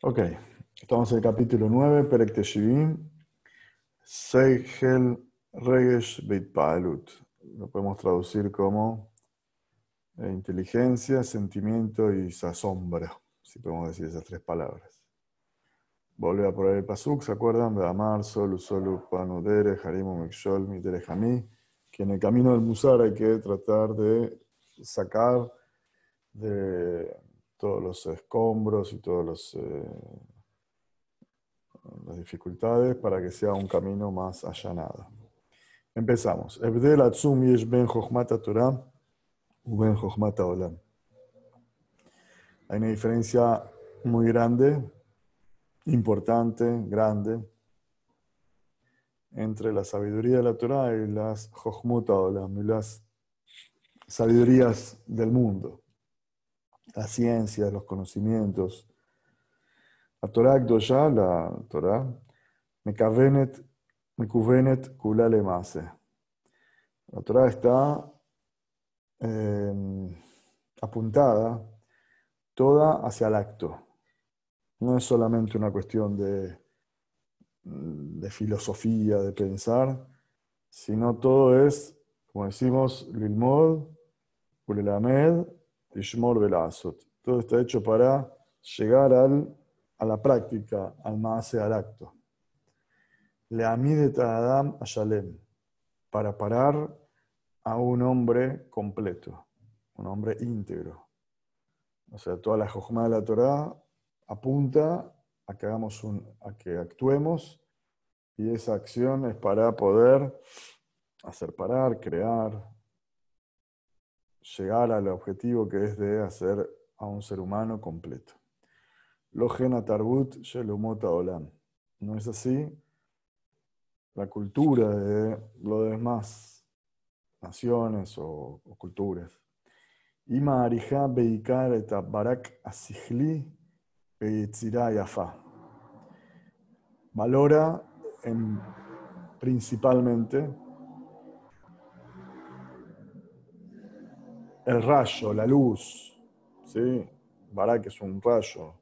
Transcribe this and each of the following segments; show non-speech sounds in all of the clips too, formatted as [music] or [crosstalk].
Ok, estamos en el capítulo 9, Perek Teshivim, Seichel Regesh Beit Paalut. Lo podemos traducir como eh, inteligencia, sentimiento y asombro, si podemos decir esas tres palabras. Vuelve a poner el pasuk, ¿se acuerdan? De Amar, Solu, Solu, Panudere, Harimu, Mekshol, Mitere, Jamí, que en el camino del Musar hay que tratar de sacar de todos los escombros y todas eh, las dificultades para que sea un camino más allanado. Empezamos. Ebdel yesh ben chokhmata Torah ben chokhmata olam. Hay una diferencia muy grande, importante, grande, entre la sabiduría de la Torah y las chokhmata olam, y las sabidurías del mundo la ciencia, los conocimientos. La Torah ya la Torah, Mekavenet, Mekuvenet, Mase. La Torah está em, apuntada toda hacia el acto. No es solamente una cuestión de, de filosofía, de pensar, sino todo es, como decimos, Lilmod, Kulelamed Tishmor Velazot. Todo está hecho para llegar al, a la práctica, al más al acto. Le de Adam a Shalem, para parar a un hombre completo, un hombre íntegro. O sea, toda la jojma de la Torah apunta a que, hagamos un, a que actuemos y esa acción es para poder hacer parar, crear, llegar al objetivo que es de hacer a un ser humano completo. Logena tarbut shelumota olam. ¿No es así? La cultura de lo demás naciones o, culturas. Ima arija beikar et barak asihli yafa. Valora en, principalmente el rayo, la luz, ¿sí? Barak es un rayo,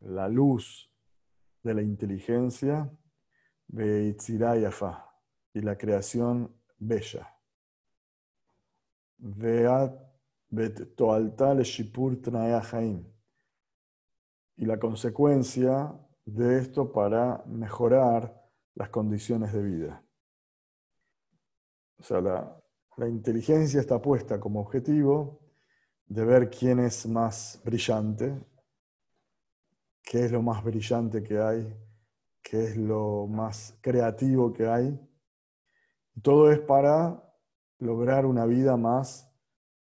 la luz de la inteligencia, Yafa, y la creación bella. Y la consecuencia de esto para mejorar las condiciones de vida. O sea, la, la inteligencia está puesta como objetivo de ver quién es más brillante, qué es lo más brillante que hay, qué es lo más creativo que hay. Todo es para lograr una vida más,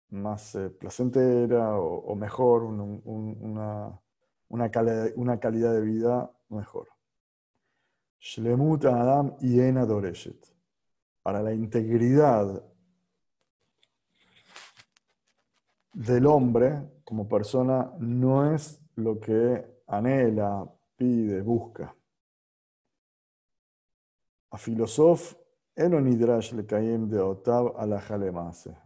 más eh, placentera o, mejor, una, una, calidad, de vida mejor. Shlemut Adam y Doreshet. Para la integridad del hombre como persona no es lo que anhela, pide, busca. A filosof, Elonidrash le caem de Otav a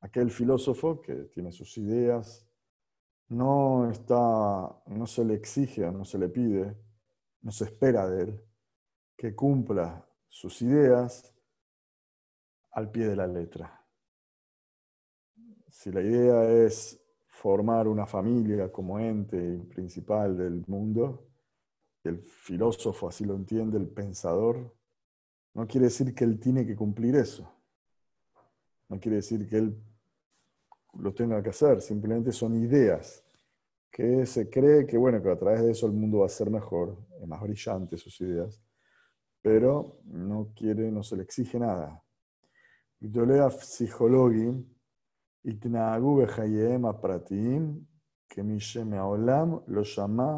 Aquel filósofo que tiene sus ideas, no, está, no se le exige, no se le pide, no se espera de él que cumpla sus ideas al pie de la letra si la idea es formar una familia como ente principal del mundo, el filósofo así lo entiende, el pensador, no quiere decir que él tiene que cumplir eso. No quiere decir que él lo tenga que hacer, simplemente son ideas que se cree que, bueno, que a través de eso el mundo va a ser mejor, es más brillante sus ideas, pero no quiere, no se le exige nada. leo psicología התנהגו בחייהם הפרטיים כמי שמעולם לא שמע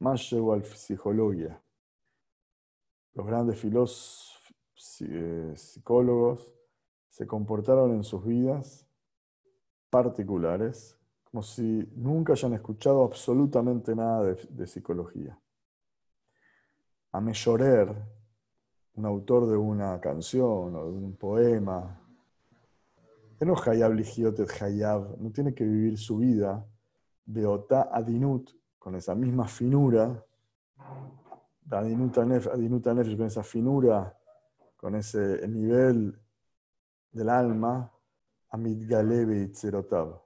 משהו על psicología. Los grandes psicólogos se comportaron en sus vidas particulares como si nunca hayan escuchado absolutamente nada de, de psicología. A Mejorer, un autor de una canción o de un poema no Hayab Hayab, no tiene que vivir su vida Beotá Adinut con esa misma finura, Adinuta Nefesh, con esa finura, con ese nivel del alma, Amid Galebe Itzerotav,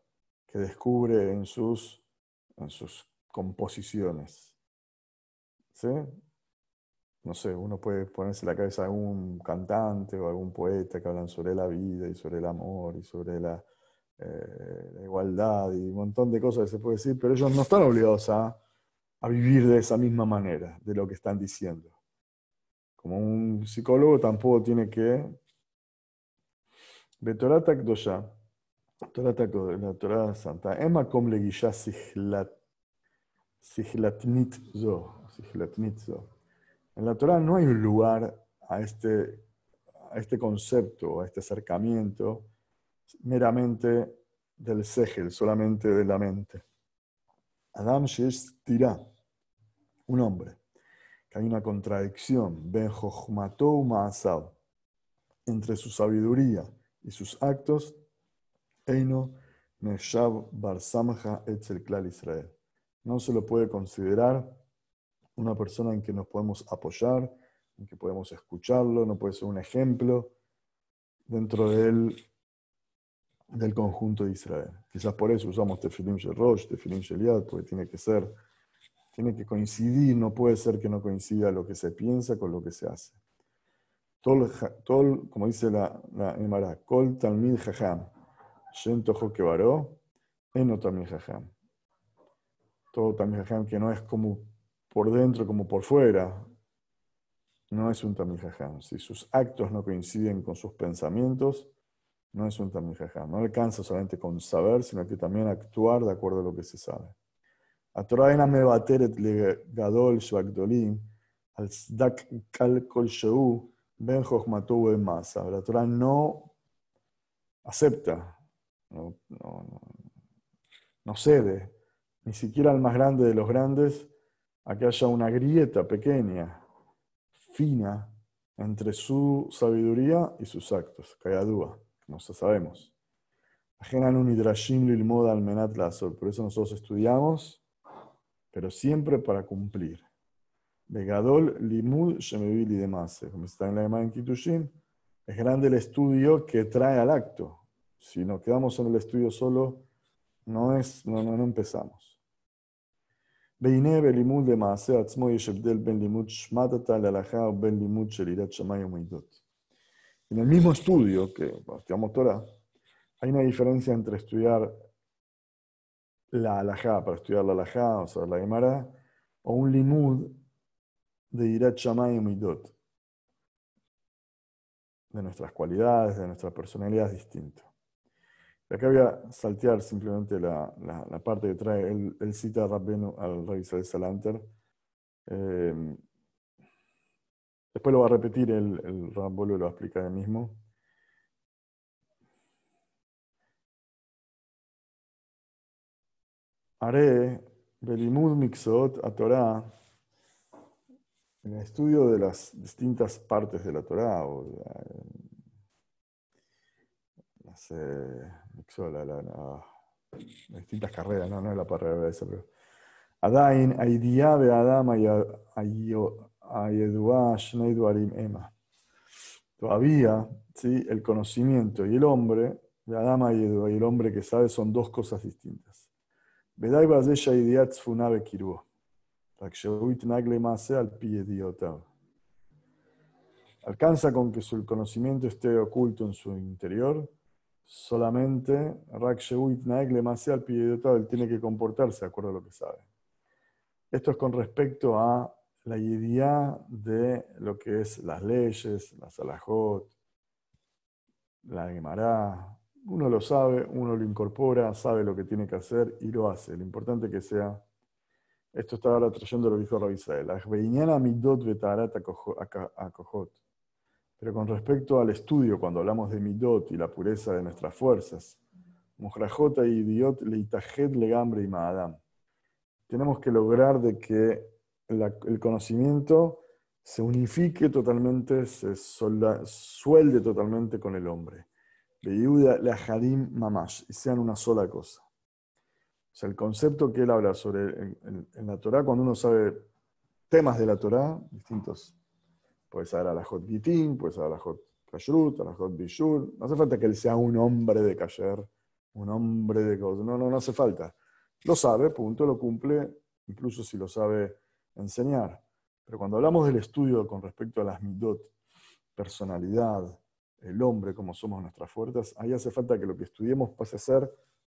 que descubre en sus, en sus composiciones. ¿Sí? No sé, uno puede ponerse en la cabeza a algún cantante o algún poeta que hablan sobre la vida y sobre el amor y sobre la, eh, la igualdad y un montón de cosas que se puede decir, pero ellos no están obligados a, a vivir de esa misma manera, de lo que están diciendo. Como un psicólogo tampoco tiene que... La Torah Santa, Emma En la Torah no hay lugar a este, a este concepto, a este acercamiento meramente del segel, solamente de la mente. Adam Shesh Tira, un hombre, que hay una contradicción, Ben Ma'asav, entre su sabiduría y sus actos, Eino Meshav Bar Samha Etzel Klal Israel. No se lo puede considerar una persona en que nos podemos apoyar, en que podemos escucharlo, no puede ser un ejemplo dentro de él del conjunto de Israel. Quizás por eso usamos Tefilim Rosh, Tefilim Sheliad, porque tiene que ser, tiene que coincidir, no puede ser que no coincida lo que se piensa con lo que se hace. Todo, como dice la, la Emara, Kol Talmid Jajam, Shen Tojo Kebaró, Eno Talmid Jajam. Todo Talmid Jajam que no es como por dentro como por fuera, no es un Talmid Jajam. Si sus actos no coinciden con sus pensamientos, no es un Talmid No alcanza solamente con saber, sino que también actuar de acuerdo a lo que se sabe. Le gadol al sdak kal kol sheu ben masa. La Torah no acepta, no, no, no cede, ni siquiera al más grande de los grandes, a haya una grieta pequeña, fina, entre su sabiduría y sus actos. Kayadúa no sabemos. Por eso nosotros estudiamos, pero siempre para cumplir. Begadol limud shemevili demase. Como está en la Gemara es grande el estudio que trae al acto. Si nos quedamos en el estudio solo, no, es, no, no, no empezamos. Shamayim. En el mismo estudio que estudiamos Torah, hay una diferencia entre estudiar la alajá, para estudiar la alajá, o sea, la Gemara, o un limud de Irat Shammai y Midot. De nuestras cualidades, de nuestra personalidad es distinto. Y acá voy a saltear simplemente la, parte que trae el, cita Rabbenu al Rey Salanter. Eh, Después lo va a repetir el, el Rambolo, lo va a explicar él mismo. Haré Belimud Mixot a Torah en el estudio de las distintas partes de la Torah, o las, eh, distintas carreras, no, no es la carrera esa, pero Adain, Aidia, Beadam, Ema. Todavía, ¿sí? el conocimiento y el hombre, la dama y el hombre que sabe son dos cosas distintas. Alcanza con que su conocimiento esté oculto en su interior, solamente él tiene que comportarse de acuerdo a lo que sabe. Esto es con respecto a la idea de lo que es las leyes, la salajot, la Gemara. Uno lo sabe, uno lo incorpora, sabe lo que tiene que hacer y lo hace. Lo importante que sea. Esto está ahora trayendo lo que dijo Rabisael. Pero con respecto al estudio, cuando hablamos de midot y la pureza de nuestras fuerzas, Mojrajota y idiot leitajet legambre y maadam. Tenemos que lograr de que el conocimiento se unifique totalmente, se suelde totalmente con el hombre. la Hadim Mamash, y sean una sola cosa. sea, el concepto que él habla sobre en, la Torah, cuando uno sabe temas de la Torah, distintos, puede saber a la Hot Gitin, puede saber a la Hot Kashrut, a la Hot Bishur, no hace falta que él sea un hombre de Kasher, un hombre de cosas, no, no, no hace falta. Lo sabe, punto, lo cumple, incluso si lo sabe enseñar. Pero cuando hablamos del estudio con respecto a las midot, personalidad, el hombre, como somos nuestras fuerzas, ahí hace falta que lo que estudiemos pase a ser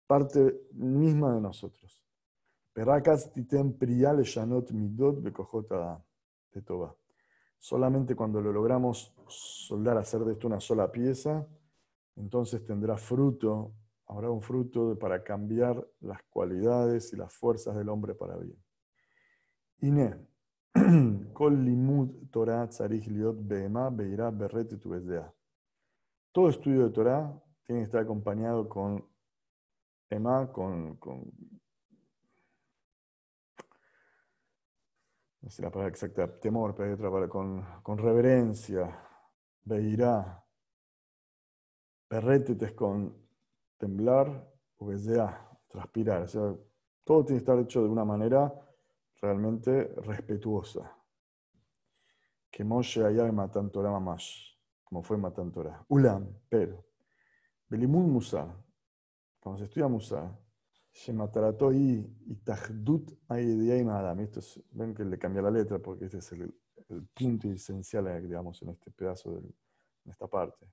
parte misma de nosotros. Solamente cuando lo logramos soldar, hacer de esto una sola pieza, entonces tendrá fruto, habrá un fruto para cambiar las cualidades y las fuerzas del hombre para bien. Ine, [clears throat] Kol limud Torah tzarich liot be'ema be'ira berret Todo estudio de Torah tiene que estar acompañado con Emma con, con sé la palabra exacta, temor, pero hay otra palabra, con, con reverencia, veirá, perrétetes con temblar, obedea, transpirar. O sea, todo tiene que estar hecho de una manera realmente respetuosa. Que Moshe allá matan Torah más, como fue matan Torah. Ulam, pero. Belimun Musa, cuando se estudia Musa, Shematarato y Tajdut Adam. Esto es, ven que le cambia la letra porque este es el, punto esencial eh, digamos, en este pedazo, en esta parte.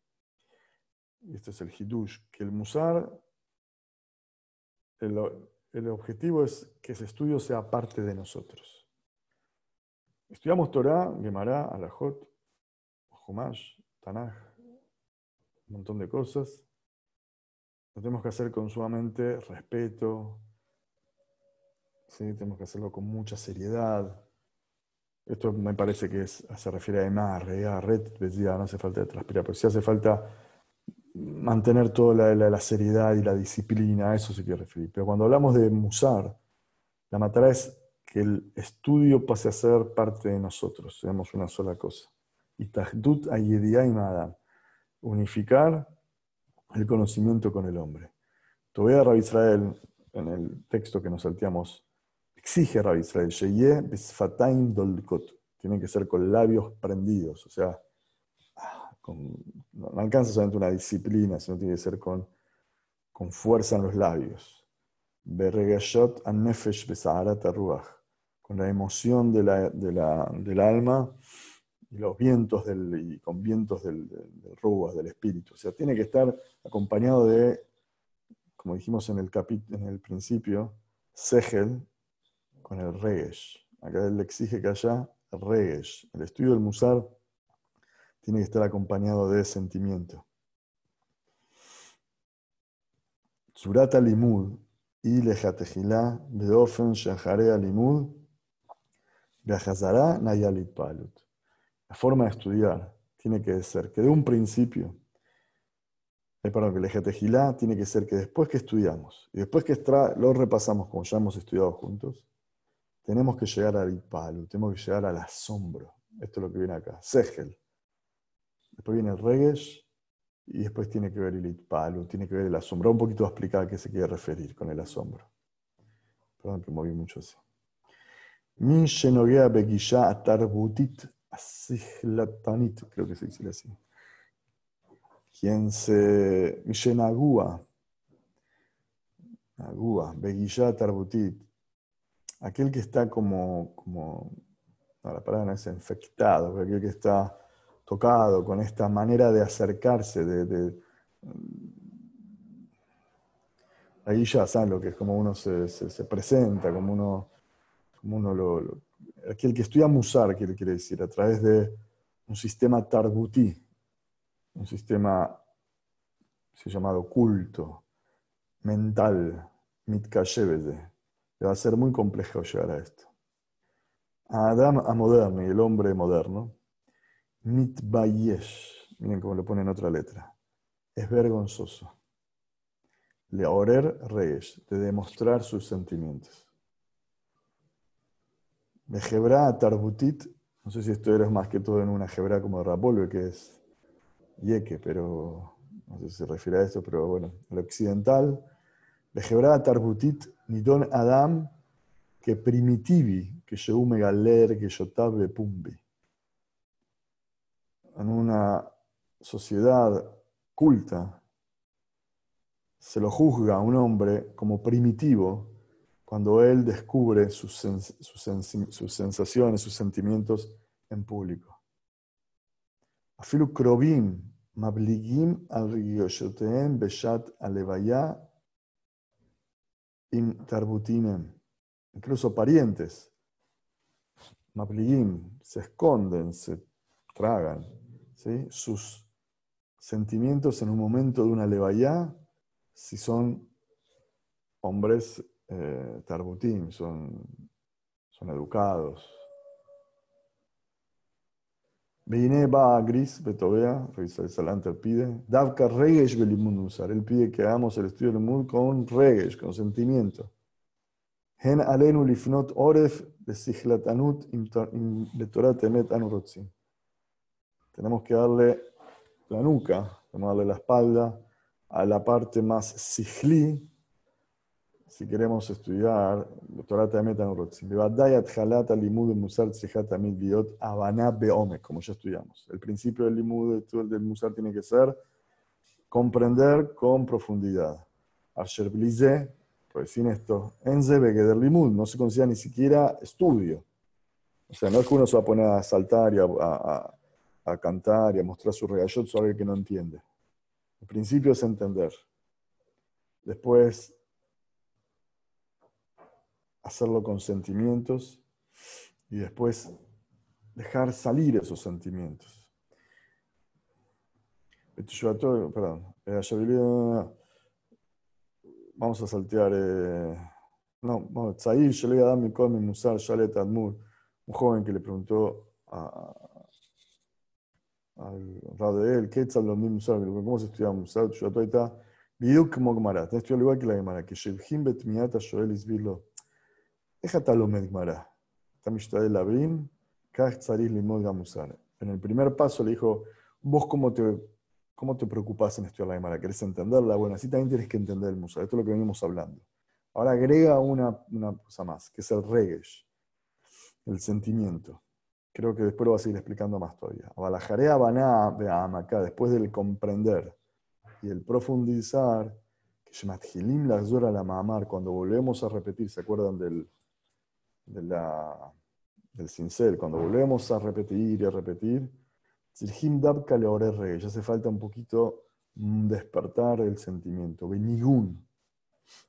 Y este es el Hidush, que el Musar, el, el objetivo es que ese estudio sea parte de nosotros. Estudiamos Torah, Gemara, Alajot, Humash, Tanaj, un montón de cosas. Lo tenemos que hacer con sumamente respeto, ¿sí? tenemos que hacerlo con mucha seriedad. Esto me parece que se refiere a Emar, a Red, no hace falta transpirar, pero sí hace falta mantener toda la, seriedad y la disciplina, a eso se quiere referir. Pero cuando hablamos de musar, la matara es que el estudio pase a ser parte de nosotros, seamos una sola cosa. Y tajdut ayediah y unificar el conocimiento con el hombre. Todavía Rabbi Israel, en el texto que nos salteamos, exige Rabbi Israel, tiene que ser con labios prendidos, o sea, ah, no, alcanza solamente una disciplina, sino tiene que ser con, con fuerza en los labios. con la emoción de la, de la, del alma y los vientos del, y con vientos del, del, del espíritu. O sea, tiene que estar acompañado de, como dijimos en el, en el principio, Segel con el Regesh. Acá él exige que haya Regesh. El estudio del Musar tiene que estar acompañado de sentimiento. Surata limud y lejatejilá beofen shaharea limud viajazará nayalit palut la forma de estudiar tiene que ser que de un principio, eh, perdón, que el ejetejilá tiene que ser que después que estudiamos y después que lo repasamos como ya hemos estudiado juntos, tenemos que llegar al palu, tenemos que llegar al asombro. Esto es lo que viene acá, segel. Después viene el regesh y después tiene que ver el itpalu, tiene que ver el asombro. Un poquito a explicar a qué se quiere referir con el asombro. Perdón que moví mucho así. Min shenogea begisha atarbutit Asihlatanit, creo que se dice así. Quien se Mishenagua, Agua, Beguilla Tarbutit, aquel que está como, como no, la palabra no es infectado, aquel que está tocado con esta manera de acercarse, de, de ahí ya saben lo que es como uno se, se, presenta, como uno, como uno lo, aquel que estudia Musar, quiere, quiere decir, a través de un sistema tarbuti, un sistema se llamado culto, mental, mitkashevede. Le va a ser muy complejo llegar a esto. A Adam, a moderno, y el hombre moderno, mitbayesh, miren cómo le ponen otra letra, es vergonzoso. Leorer reyes, de demostrar sus sentimientos. De Hebra Tarbutit, no sé si esto era más que todo en una Hebra como de Rapolve, que es Yeke, pero no sé si se refiere a esto, pero bueno, el occidental. De Hebra Tarbutit Nidon Adam, que primitivi, que me galer, que yotabe pumbi. En una sociedad culta, se lo juzga a un hombre como primitivo cuando él descubre sus, sus sensaciones, sus sentimientos en público. Afilu krobim mabligim al rigoshoteem beshat alevaya im tarbutinem. Incluso parientes, mabligim, se esconden, se tragan ¿sí? sus sentimientos en un momento de una levaya si son hombres eh, tarbutim, son, son educados. Vine va a Gris, Betovea, Revisar Salanter pide, Davka Regesh usar. Él pide que hagamos el estudio del mundo con Regesh, con sentimiento. Hen alenu lifnot oref de Sihlatanut Betorat Emet Anurotzim. Tenemos que darle la nuca, tenemos que darle la espalda a la parte más sihli, si queremos estudiar, como ya estudiamos. El principio del Limud del Musar tiene que ser comprender con profundidad. Blize, pues sin esto, Enze del Limud, no se considera ni siquiera estudio. O sea, no es que uno se va a poner a saltar y a, a, a cantar y a mostrar su regayot sobre alguien que no entiende. El principio es entender. Después, hacerlo con sentimientos y después dejar salir esos sentimientos. Perdón, eh, vamos a saltear. Eh, no, Tzair, yo le a mi mi musar, Shalet Admur, un joven que le preguntó a, al lado de él, ¿qué es musar? ¿Cómo se estudia musar? Yo está, Biduk como Gemara, te estudiado igual que la Gemara, que Shevhim Bet Miata Shoel Isbirlo. De En el primer paso le dijo, vos cómo te, cómo te preocupás en estudiar la Gemara, ¿querés entenderla? Bueno, así también tienes que entender el Musar. Esto es lo que venimos hablando. Ahora agrega una, cosa más, que es el regesh, el sentimiento. Creo que después lo va a seguir explicando más todavía. Abalajarea baná acá, después del comprender y el profundizar, que Shemathilim la la mamar, cuando volvemos a repetir, ¿se acuerdan del, de la, del cincel, cuando volvemos a repetir y a repetir, ya hace falta un poquito despertar el sentimiento. Benigún,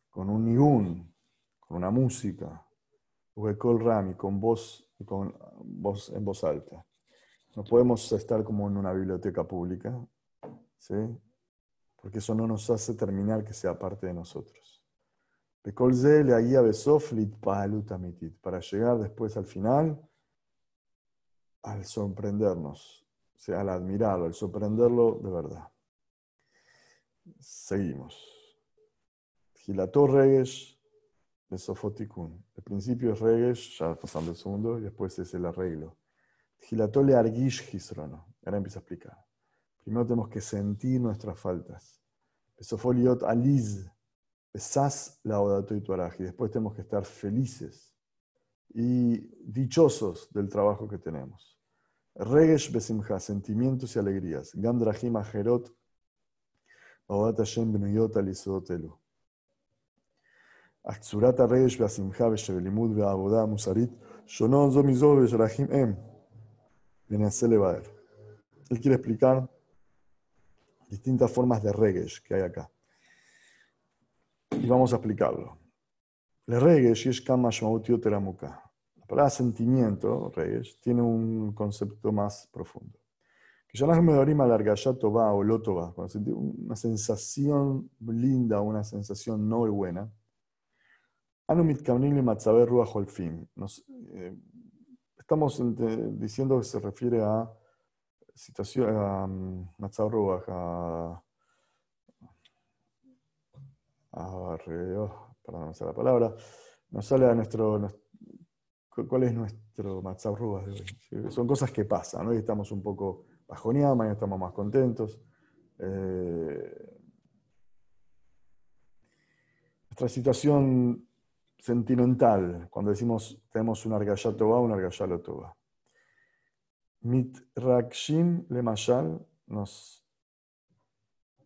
con un nigún, con una música, con rami, con voz, con voz en voz alta. No podemos estar como en una biblioteca pública, ¿sí? porque eso no nos hace terminar que sea parte de nosotros para llegar después al final al sorprendernos, o sea, al admirarlo, al sorprenderlo de verdad. Seguimos. Gilató Regesh de. El principio es Regesh, ya pasando el segundo, y después es el arreglo. Gilató le Argish Gisrono. Ahora empieza a explicar. Primero tenemos que sentir nuestras faltas. Sofoliot Aliz Besás la Odato y Y después tenemos que estar felices y dichosos del trabajo que tenemos. Regesh besimcha, sentimientos y alegrías. Gandrahim ajerot, Odat Hashem benuyot alisodotelu. Aksurata regesh besimcha beshebelimud beabodah musarit, shonon zo mizo besherahim em. Él quiere explicar distintas formas de regesh que hay acá y vamos a explicarlo. Le. La palabra sentimiento, regesh, tiene un concepto más profundo. Que ya va, una sensación linda, una sensación no buena. Fin. Estamos diciendo que se refiere a situación, a a para no la palabra, nos sale a nuestro, cuál es nuestro Matzabruba de hoy. Son cosas que pasan, hoy estamos un poco bajoneados, mañana estamos más contentos. Eh, nuestra situación sentimental, cuando decimos tenemos un argayá toba, un argayá toba. Mit rakshim le mashal nos,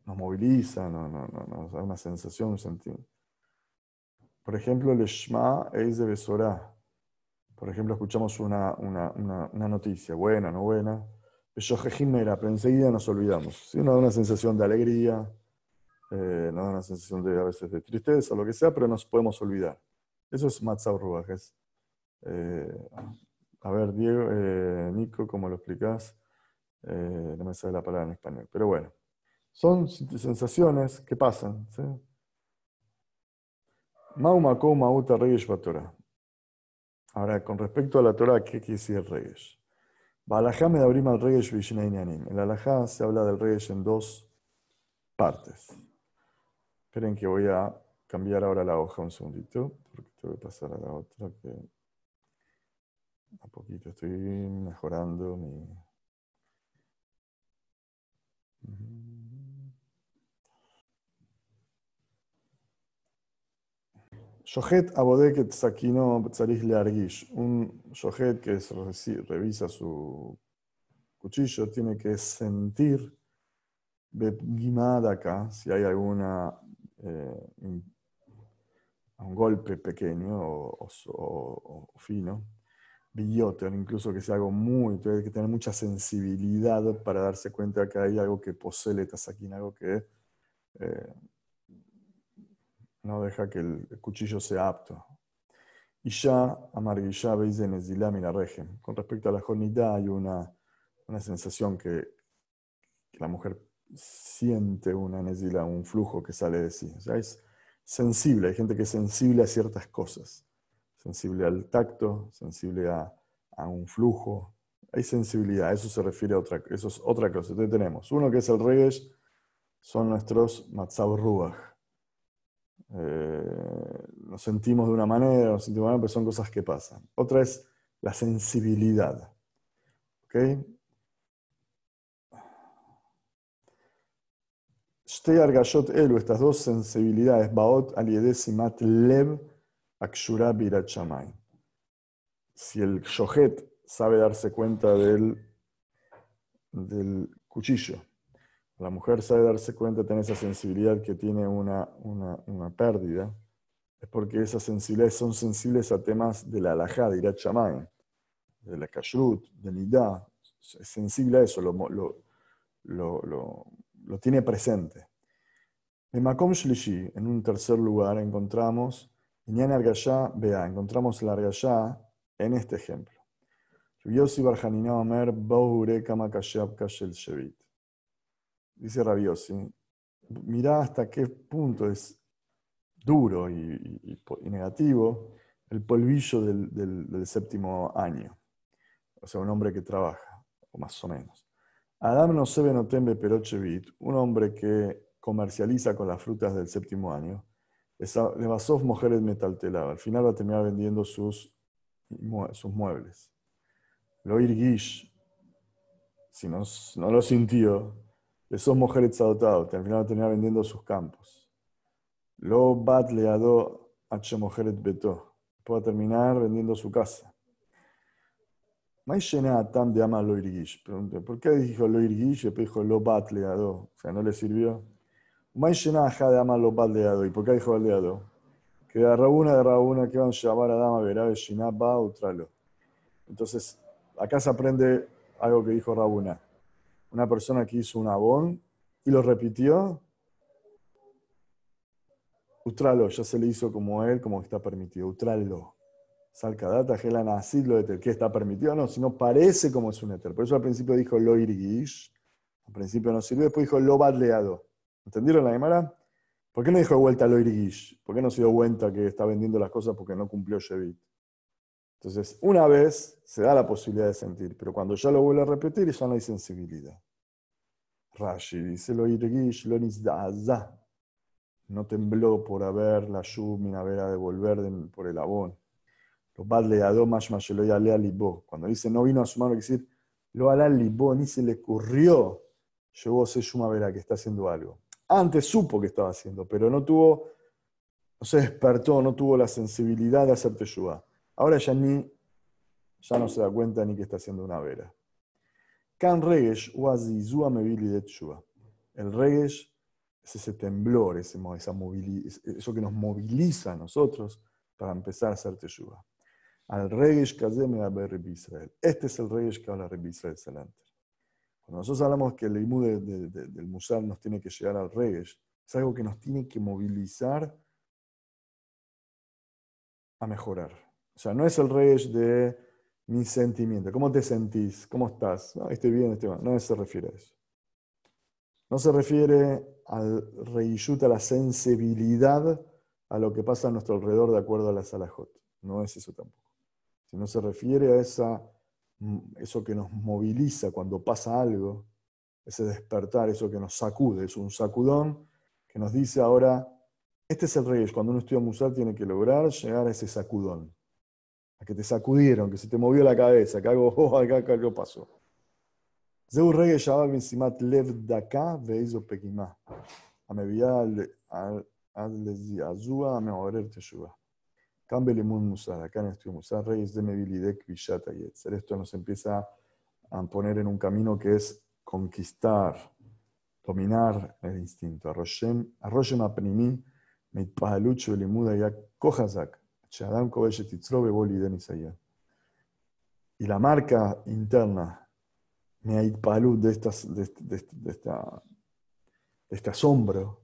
nos moviliza, nos da una sensación, un sentido. Por ejemplo, el Shma es de Besorá. Por ejemplo, escuchamos una, noticia, buena, no buena. Pero enseguida nos olvidamos. Si Nos da una sensación de alegría, eh, nos da una sensación de a veces de tristeza, lo que sea, pero nos podemos olvidar. Eso es Matzah Ruach. Eh, a ver, Diego, eh, Nico, ¿cómo lo explicás? no me sale la palabra en español. Pero bueno, son sensaciones que pasan. ¿sí? Ahora, con respecto a la Torah, ¿qué quiere decir Reyes? Balajá me abrim al Reyes En el Alajá se habla del Reyes en dos partes. Esperen que voy a cambiar ahora la hoja un segundito, porque tengo que pasar a la otra que a poquito estoy mejorando mi. Shohet Abodeket Sakino Tzarich Leargish. Un Shohet que revisa su cuchillo tiene que sentir. Acá, si hay alguna eh, un golpe pequeño o, fino, billoter, incluso que sea algo muy, tiene que tener mucha sensibilidad para darse cuenta que hay algo que posee tasaquín, algo que eh, no deja que el cuchillo sea apto. Y ya, amarguilla, veis en el régimen. Con respecto a la jornida, hay una, una sensación que, la mujer siente una nezila, un flujo que sale de sí. O sea, es sensible. Hay gente que es sensible a ciertas cosas. Sensible al tacto, sensible a, a un flujo. Hay sensibilidad. Eso se refiere a otra, eso es otra cosa. Entonces tenemos uno que es el regesh, son nuestros matzab ruach eh, nos sentimos de una manera, nos sentimos de una manera, pero son cosas que pasan. Otra es la sensibilidad. ¿Ok? Argayot Elu, estas dos sensibilidades, Baot Aliedesimat Lev Akshura Birachamay. Si el Shohet sabe darse cuenta del, del cuchillo, la mujer sabe darse cuenta, tener esa sensibilidad que tiene una, una, pérdida, es porque esas sensibilidades son sensibles a temas de la alajá, de Irat de la kashrut, de nidá, es sensible a eso, lo, lo, lo, tiene presente. En Makom Shlishi, en un tercer lugar, encontramos Inyan Argayá, vea, encontramos la Argayá en este ejemplo. Omer, Kashel Shevit dice Rabiosi, mirá hasta qué punto es duro y, negativo el polvillo del, séptimo año. O sea, un hombre que trabaja, o más o menos. Adam no se notembe perochevit, un hombre que comercializa con las frutas del séptimo año, le basó mujeres metaltelaba. Al final va a terminar vendiendo sus, sus muebles. Lo irgish, si no, no lo sintió, esos mujeres adoptados, al final terminar vendiendo sus campos. Lo bat leado h mujeres beto, puede terminar vendiendo su casa. tam de ama lo irgish. Pregunté, ¿por qué dijo lo irgish después dijo lo bat? O sea, ¿no le sirvió? llena ja de ama lo bat. ¿Y por qué dijo leado? Que de Rabuna de Rabuna que van a llamar a dama verá Shina ba utralo. Entonces, acá se aprende algo que dijo Rabuna una persona que hizo un abón y lo repitió, Utralo, ya se le hizo como él, como está permitido. Utralo. Salcadata, Gelan Asid, lo de ¿Qué está permitido? No, sino parece como es un éter. Por eso al principio dijo lo irgish, al principio no sirvió, después dijo lo badleado. ¿Entendieron la Gemara? ¿Por qué no dijo de vuelta lo irgish? ¿Por qué no se dio cuenta que está vendiendo las cosas porque no cumplió Shevit? Entonces, una vez se da la posibilidad de sentir, pero cuando ya lo vuelve a repetir ya no hay sensibilidad. Rashi dice, lo irgish, lo No tembló por haber la yumina, haber a devolver por el abón. Lo badle más más lo ya libo. Cuando dice no vino a su mano, decir, lo ala libo, ni se le ocurrió. Llegó se vera que está haciendo algo. Antes supo que estaba haciendo, pero no tuvo no se despertó, no tuvo la sensibilidad de hacer teshuva. Ahora ya ni, ya no se da cuenta ni que está haciendo una vera. Kan regesh de El regesh es ese temblor, ese, esa eso que nos moviliza a nosotros para empezar a hacer teshuva. Al regesh kazem Israel. Este es el regesh que habla Rabbi Israel Salanter. Cuando nosotros hablamos que el imú del musar nos tiene que llegar al regesh, es algo que nos tiene que movilizar a mejorar. O sea, no es el rey de mi sentimiento. ¿Cómo te sentís? ¿Cómo estás? Estoy bien, estoy mal. No se refiere a eso. No se refiere al reyut, a la sensibilidad a lo que pasa a nuestro alrededor de acuerdo a la salahot. No es eso tampoco. Sino se refiere a esa, eso que nos moviliza cuando pasa algo, ese despertar, eso que nos sacude. Es un sacudón que nos dice ahora, este es el rey, cuando uno estudia musar tiene que lograr llegar a ese sacudón, que te sacudieron, que se te movió la cabeza, que algo, [laughs] oh, acá, algo pasó. זהו רגע שעבר במשימת לב דקה ואיזו פגימה, המביאה עד לזעזוע המעורר תשובה. כאן בלימוד מוסר, acá en estudio musar, reyes de Mevilidek Vishat Yetzer. Esto nos empieza a poner en un camino que es conquistar, dominar el instinto. Arroshem apnimi מתפעלות limuda ya כה חזק, Y la marca interna, de, estas, de, de, de, esta, de este asombro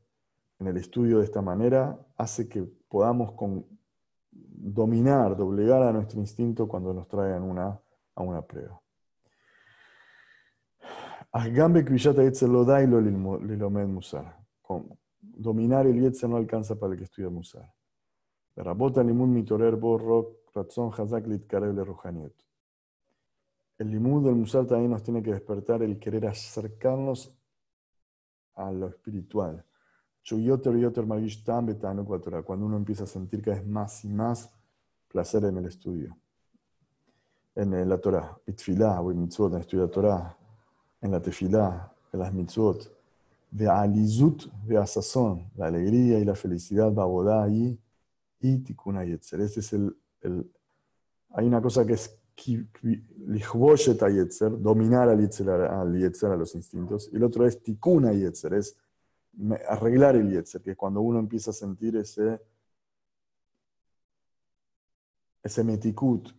en el estudio de esta manera, hace que podamos con, dominar, doblegar a nuestro instinto cuando nos traigan una, a una prueba. Dominar el Yetzer no alcanza para el que estudia Musar. Rabota limun mitorer borro ratzon hazak litkarel rohaniot. El limud del Musar también nos tiene que despertar el querer acercarnos a lo espiritual. Cuando uno empieza a sentir cada vez más y más placer en el estudio. En la Torah, mitfilá, o en mitzvot, en el estudio de la Torah, en la tefilá, en las mitzvot de alizut, de asazón, la alegría y la felicidad, babodá y, y tikuna yetzer. Este es el, el, hay una cosa que es lichvoshet yetzer, dominar al yetzer, al yetzer, a los instintos, y el otro es tikuna yetzer, es arreglar el yetzer, que es cuando uno empieza a sentir ese, ese metikut,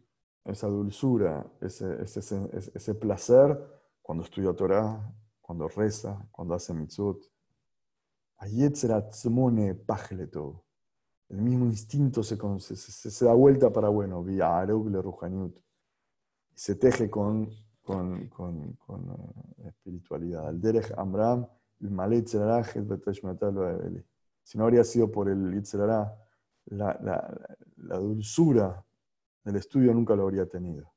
esa dulzura, ese, ese, ese, ese placer, cuando estudia Torah, cuando reza, cuando hace mitzvot. todo. El mismo instinto se, se, se, da vuelta para bueno, vía le Y se teje con, con, con, con uh, espiritualidad. Al derech Amram, el malet Si no habría sido por el Yitzhara, la, la, dulzura del estudio nunca lo habría tenido.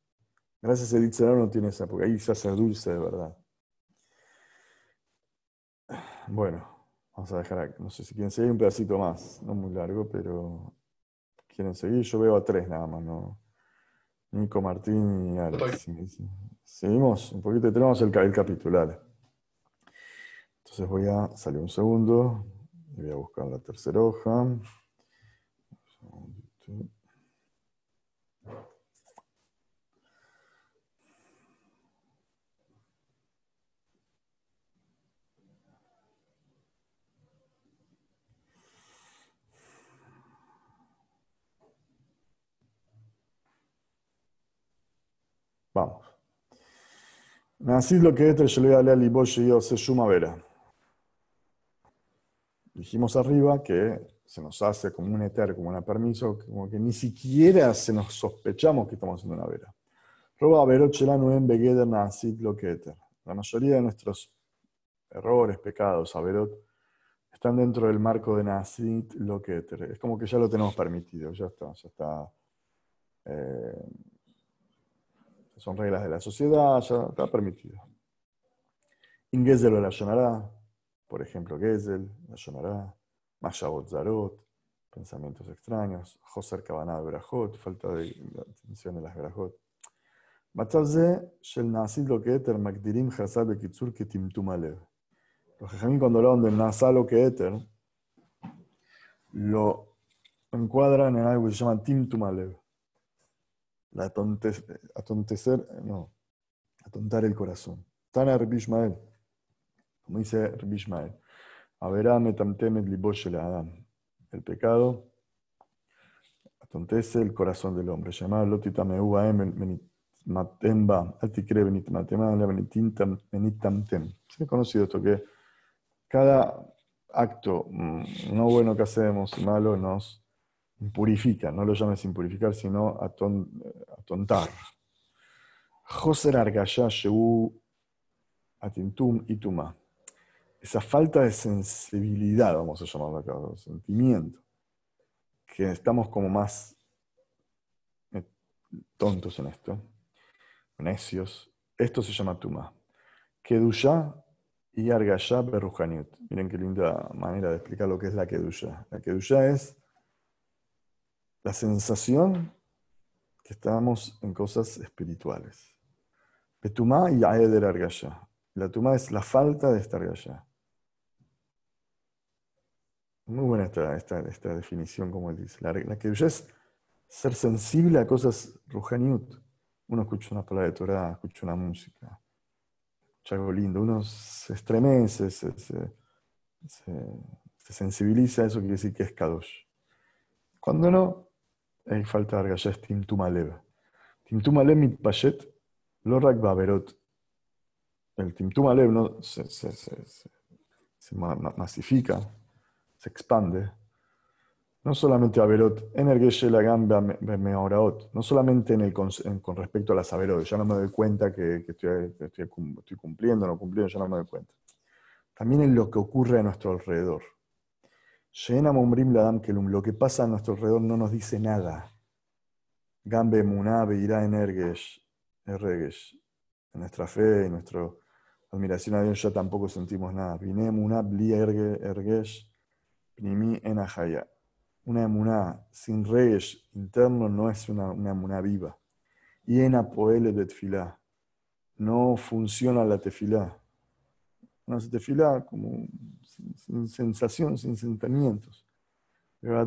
Gracias a Yitzhara no tiene esa, porque ahí se hace dulce de verdad. Bueno, vamos a dejar aquí. No sé si quieren seguir un pedacito más, no muy largo, pero quieren seguir. Yo veo a tres nada más, ¿no? Nico, Martín y Alex. Seguimos un poquito, tenemos el, el capítulo, Entonces voy a salir un segundo y voy a buscar la tercera hoja. Vamos. Así lo que yo le a y yo se suma vera. Dijimos arriba que se nos hace como un eter, como un permiso, como que ni siquiera se nos sospechamos que estamos haciendo una vera. Roba no en begeder nasid lo que eter. La mayoría de nuestros errores, pecados, averot, están dentro del marco de nasid lo que eter. Es como que ya lo tenemos permitido, ya está, ya está. Eh, son reglas de la sociedad, ya está permitido. In Gesell o por ejemplo, Gesell, la Yonará, Mayabot Zarot, pensamientos extraños, Joser Kabaná de Berajot, falta de atención en las Berajot. Matzav Shel Nasid lo que Eter, Makdirim Hazad Bekitsur Ketimtum Alev. Los Jajamín cuando hablaban del Nazal o que Eter, lo encuadran en algo que se llama Timtum Alev. La atontecer, no, atontar el corazón. Tana Rebishmael, como dice Rebishmael, Averá metamtemet libosh Adam. El pecado atontece el corazón del hombre. Llamado lotita em matemba, altikre benit matemala benitamtem. Se ha conocido esto que cada acto mm, no bueno que hacemos, malo, nos purifica. No lo llames impurificar, sino atontar. Joser argaya shehu atintum ituma. Esa falta de sensibilidad, vamos a llamarlo acá, sentimiento, que estamos como más eh, tontos en esto, necios. Esto se llama tuma. Kedusha y argaya berrujanit. Miren qué linda manera de explicar lo que es la kedusha. La kedusha es la sensación que estamos en cosas espirituales. Petumá y Aeder Argaya. La tumá es la falta de estar allá. Muy buena esta, esta, definición, como él dice. La, la que es ser sensible a cosas rujaniut. Uno escucha una palabra de Torah, escucha una música, escucha algo lindo, uno se estremece, se, sensibiliza, eso quiere decir que es kadosh. Cuando no, hay falta de argaya, es timtumalev. Timtumalev mitpashet Lorak Baberot. El Timtum Alev ¿no? se, masifica, se expande. No solamente Averot, Energeshe la gamba meoraot, no solamente en el, con respecto a las Averot, ya no me doy cuenta que, que estoy, estoy, estoy, cumpliendo, no cumpliendo, ya no me doy cuenta. También en lo que ocurre a nuestro alrededor. Lo que pasa a nuestro alrededor no nos dice nada. Gambe Munabe irá Energesh, Erregesh. En nuestra fe y nuestra admiración a Dios ya tampoco sentimos nada. Vine bli ergesh, primi enajaya. Una emuná sin regesh interno no es una, una emuná viva. Y en apoele de tefilá. No funciona la tefilá. Una tefilá como sin, sensación, sin sentimientos. Pero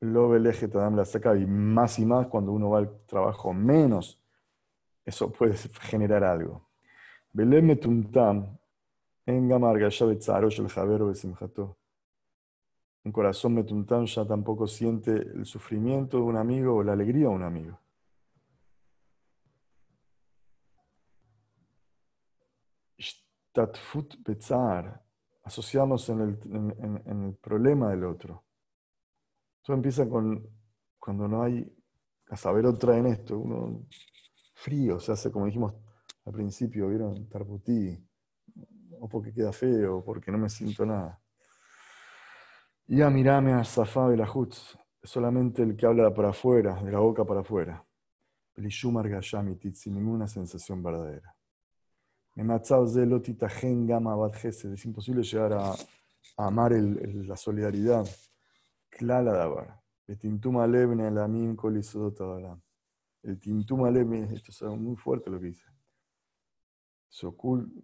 lo veleje la saca y más y más cuando uno va al trabajo menos eso puede generar algo. Belem metuntam, en gamarga el. Un corazón metuntam ya tampoco siente el sufrimiento de un amigo o la alegría de un amigo. Shtatfut betzar, asociamos en el, problema del otro. Todo empieza con cuando no hay, a saber otra en esto, uno frío, se hace como dijimos al principio, ¿vieron? Tarbutí, o porque queda feo, o porque no me siento nada. Y a mirame a la Hutz, solamente el que habla para afuera, de la boca para afuera. Pelishumar Gashamitit, sin ninguna sensación verdadera. Es imposible llegar a, amar la solidaridad. Klala Dabar. Betintuma Levne Alamim Kolisodotadalam. El Tintum Alev, esto es muy fuerte lo que dice.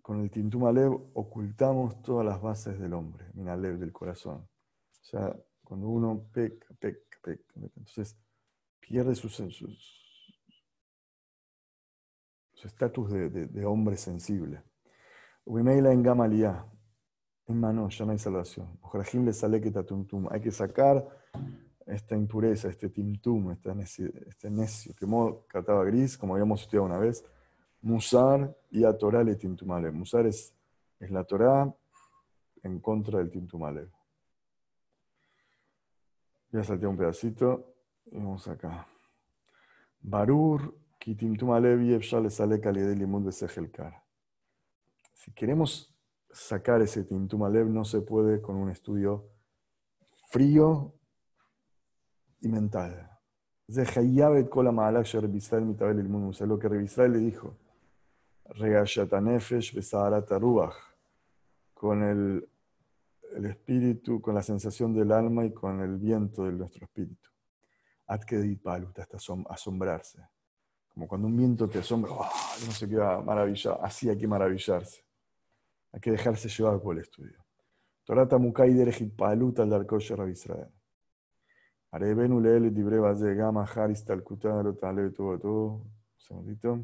con el Tintum Alev ocultamos todas las bases del hombre, Minalev, del corazón. O sea, cuando uno peca, peca, peca, entonces pierde su estatus de, hombre sensible. Uimeila en Gamaliá, en mano ya no hay salvación. Le sale que Hay que sacar esta impureza, este timtum, este necio, este necio que cataba gris, como habíamos estudiado una vez, musar y a Torah le tintumale. Musar es, la Torah en contra del tintumale. Ya salté un pedacito y vamos acá. Barur Si queremos sacar ese tintumalev, no se puede con un estudio frío y mental. Lo que Revisrael le dijo, con el, el espíritu, con la sensación del alma y con el viento de nuestro espíritu. hasta asombrarse. Como cuando un viento te asombra, oh, no se queda maravillado. Así hay que maravillarse. Hay que dejarse llevar por el estudio. Torata Mukai Derejit Palut al Darkosh Israel Haré benulele libre base gama haris tal kutaro tale todo todo. Un segundito.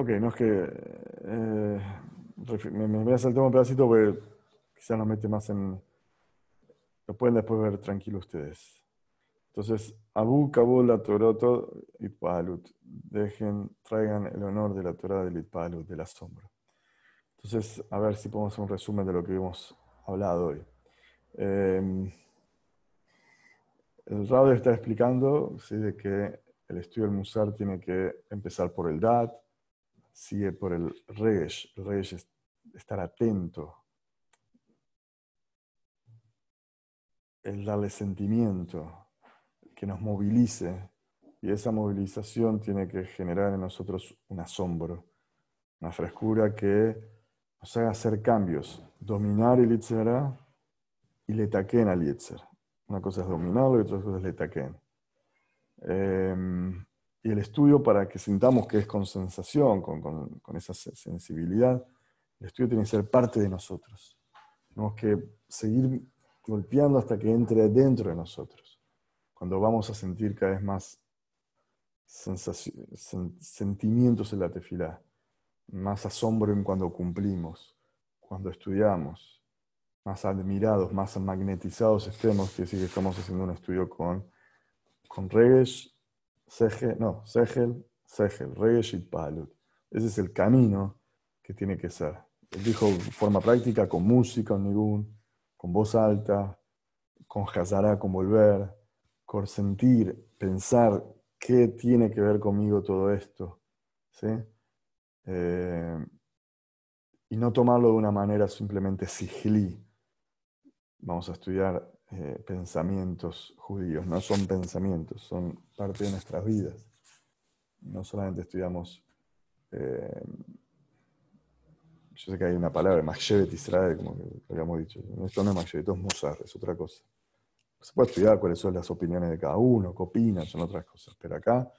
Ok, no es que eh, me, voy a saltar un pedacito porque quizás nos mete más en... Lo pueden después ver tranquilo ustedes. Entonces, Abu Kabul la Toroto Itpalut. Dejen, traigan el honor de la Torah del Itpalut, del asombro. Entonces, a ver si podemos hacer un resumen de lo que hemos hablado hoy. Em, el Rauder está explicando ¿sí? de que el estudio del Musar tiene que empezar por el Dat, sigue por el Regesh. El Regesh es estar atento, el darle sentimiento, que nos movilice. Y esa movilización tiene que generar en nosotros un asombro, una frescura que nos haga hacer cambios, dominar el Yitzhara y le taquen al Yitzer. Una cosa es dominarlo y otra cosa es le taquen. Em, y el estudio para que sintamos que es con sensación, con, esa sensibilidad, el estudio tiene que ser parte de nosotros. Tenemos que seguir golpeando hasta que entre dentro de nosotros. Cuando vamos a sentir cada vez más sentimientos en la tefilá, más asombro en cuando cumplimos, cuando estudiamos, más admirados, más magnetizados estemos, que decir que estamos haciendo un estudio con, con Regesh Segel, no, Segel, Segel, Regeshit Palut. Ese es el camino que tiene que ser. Dijo forma práctica, con música, con ningún, con voz alta, con Hazara, con volver, con sentir, pensar qué tiene que ver conmigo todo esto. ¿sí? Eh, y no tomarlo de una manera simplemente sigilí. Vamos a estudiar eh, pensamientos judíos, no son pensamientos, son parte de nuestras vidas. No solamente estudiamos, eh, yo sé que hay una palabra, Machshevet Israel, como que habíamos dicho. Esto no es Machshevet, es Musar, es otra cosa. Se puede estudiar cuáles son las opiniones de cada uno, qué opinan, son otras cosas. Pero acá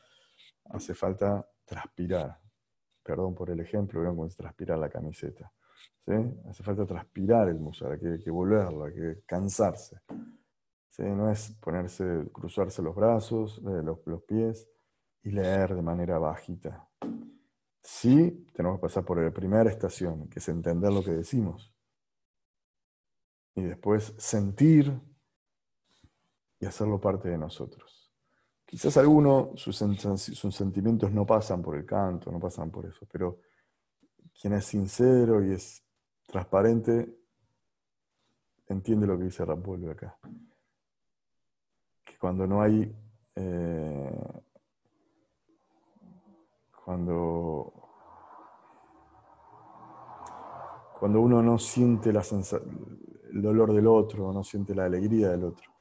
hace falta transpirar. Perdón por el ejemplo, vean cómo se transpira la camiseta. Hace falta transpirar el musar, hay que, volverlo, hay que cansarse. No es ponerse, cruzarse los brazos, eh, los, pies y leer de manera bajita. Sí, tenemos que pasar por la primera estación, que es entender lo que decimos. Y después sentir y hacerlo parte de nosotros. Quizás algunos, sus sentimientos no pasan por el canto, no pasan por eso, pero quien es sincero y es transparente, entiende lo que dice Rapollo acá. Que cuando no hay, eh, cuando, cuando uno no siente la el dolor del otro, no siente la alegría del otro,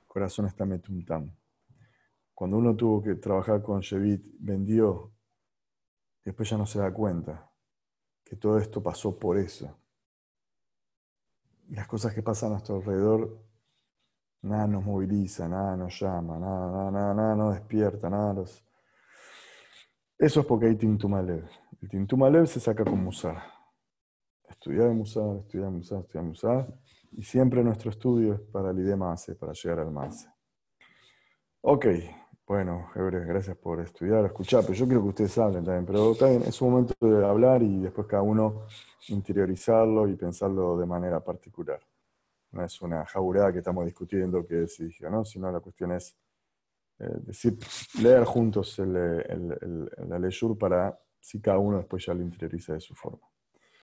el corazón está metuntam. Cuando uno tuvo que trabajar con Shevit, vendió, después ya no se da cuenta que todo esto pasó por eso. Las cosas que pasan a nuestro alrededor, nada nos moviliza, nada nos llama, nada, nada, nada, nada nos despierta, nada los... Eso es porque hay Tintumalev. El Tintumalev se saca con Musar. Estudiar Musar, estudiar Musar, estudiar Musar. Y siempre nuestro estudio es para el idema para llegar al Mase. Ok, bueno, Hebre, gracias por estudiar, escuchar, pero yo quiero que ustedes hablen también, pero también es un momento de hablar y después cada uno interiorizarlo y pensarlo de manera particular. No es una jaurada que estamos discutiendo que dijo, ¿no? sino la cuestión es eh, decir, leer juntos el, el, la leyur para si cada uno después ya lo interioriza de su forma.